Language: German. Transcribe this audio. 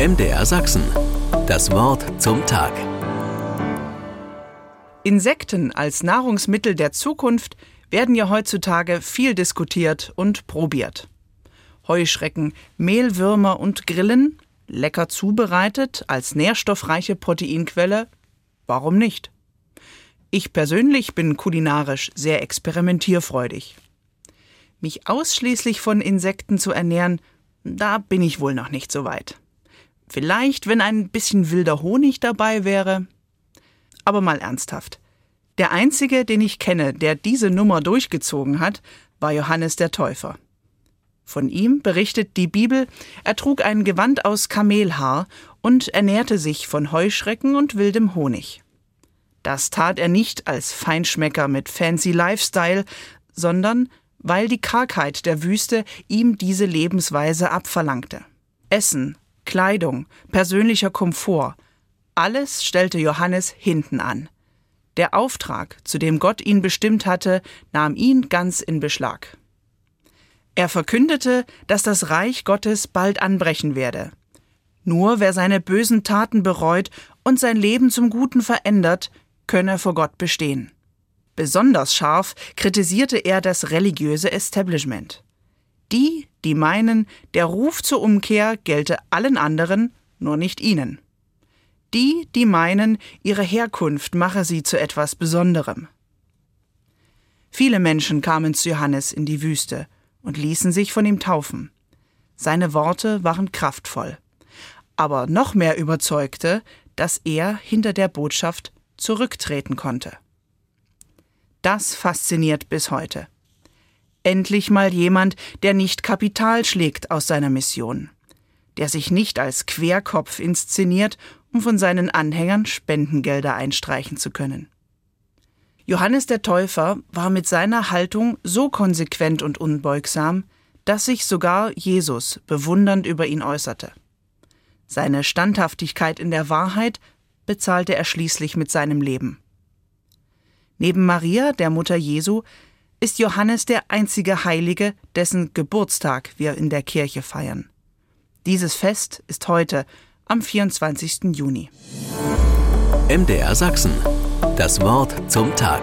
MDR Sachsen. Das Wort zum Tag. Insekten als Nahrungsmittel der Zukunft werden ja heutzutage viel diskutiert und probiert. Heuschrecken, Mehlwürmer und Grillen, lecker zubereitet als nährstoffreiche Proteinquelle, warum nicht? Ich persönlich bin kulinarisch sehr experimentierfreudig. Mich ausschließlich von Insekten zu ernähren, da bin ich wohl noch nicht so weit. Vielleicht, wenn ein bisschen wilder Honig dabei wäre. Aber mal ernsthaft. Der einzige, den ich kenne, der diese Nummer durchgezogen hat, war Johannes der Täufer. Von ihm berichtet die Bibel, er trug ein Gewand aus Kamelhaar und ernährte sich von Heuschrecken und wildem Honig. Das tat er nicht als Feinschmecker mit fancy Lifestyle, sondern weil die Kargheit der Wüste ihm diese Lebensweise abverlangte. Essen, Kleidung, persönlicher Komfort, alles stellte Johannes hinten an. Der Auftrag, zu dem Gott ihn bestimmt hatte, nahm ihn ganz in Beschlag. Er verkündete, dass das Reich Gottes bald anbrechen werde. Nur wer seine bösen Taten bereut und sein Leben zum Guten verändert, könne vor Gott bestehen. Besonders scharf kritisierte er das religiöse Establishment. Die, die meinen, der Ruf zur Umkehr gelte allen anderen, nur nicht ihnen. Die, die meinen, ihre Herkunft mache sie zu etwas Besonderem. Viele Menschen kamen zu Johannes in die Wüste und ließen sich von ihm taufen. Seine Worte waren kraftvoll. Aber noch mehr überzeugte, dass er hinter der Botschaft zurücktreten konnte. Das fasziniert bis heute. Endlich mal jemand, der nicht Kapital schlägt aus seiner Mission, der sich nicht als Querkopf inszeniert, um von seinen Anhängern Spendengelder einstreichen zu können. Johannes der Täufer war mit seiner Haltung so konsequent und unbeugsam, dass sich sogar Jesus bewundernd über ihn äußerte. Seine Standhaftigkeit in der Wahrheit bezahlte er schließlich mit seinem Leben. Neben Maria, der Mutter Jesu, ist Johannes der einzige Heilige, dessen Geburtstag wir in der Kirche feiern. Dieses Fest ist heute, am 24. Juni. MDR Sachsen. Das Wort zum Tag.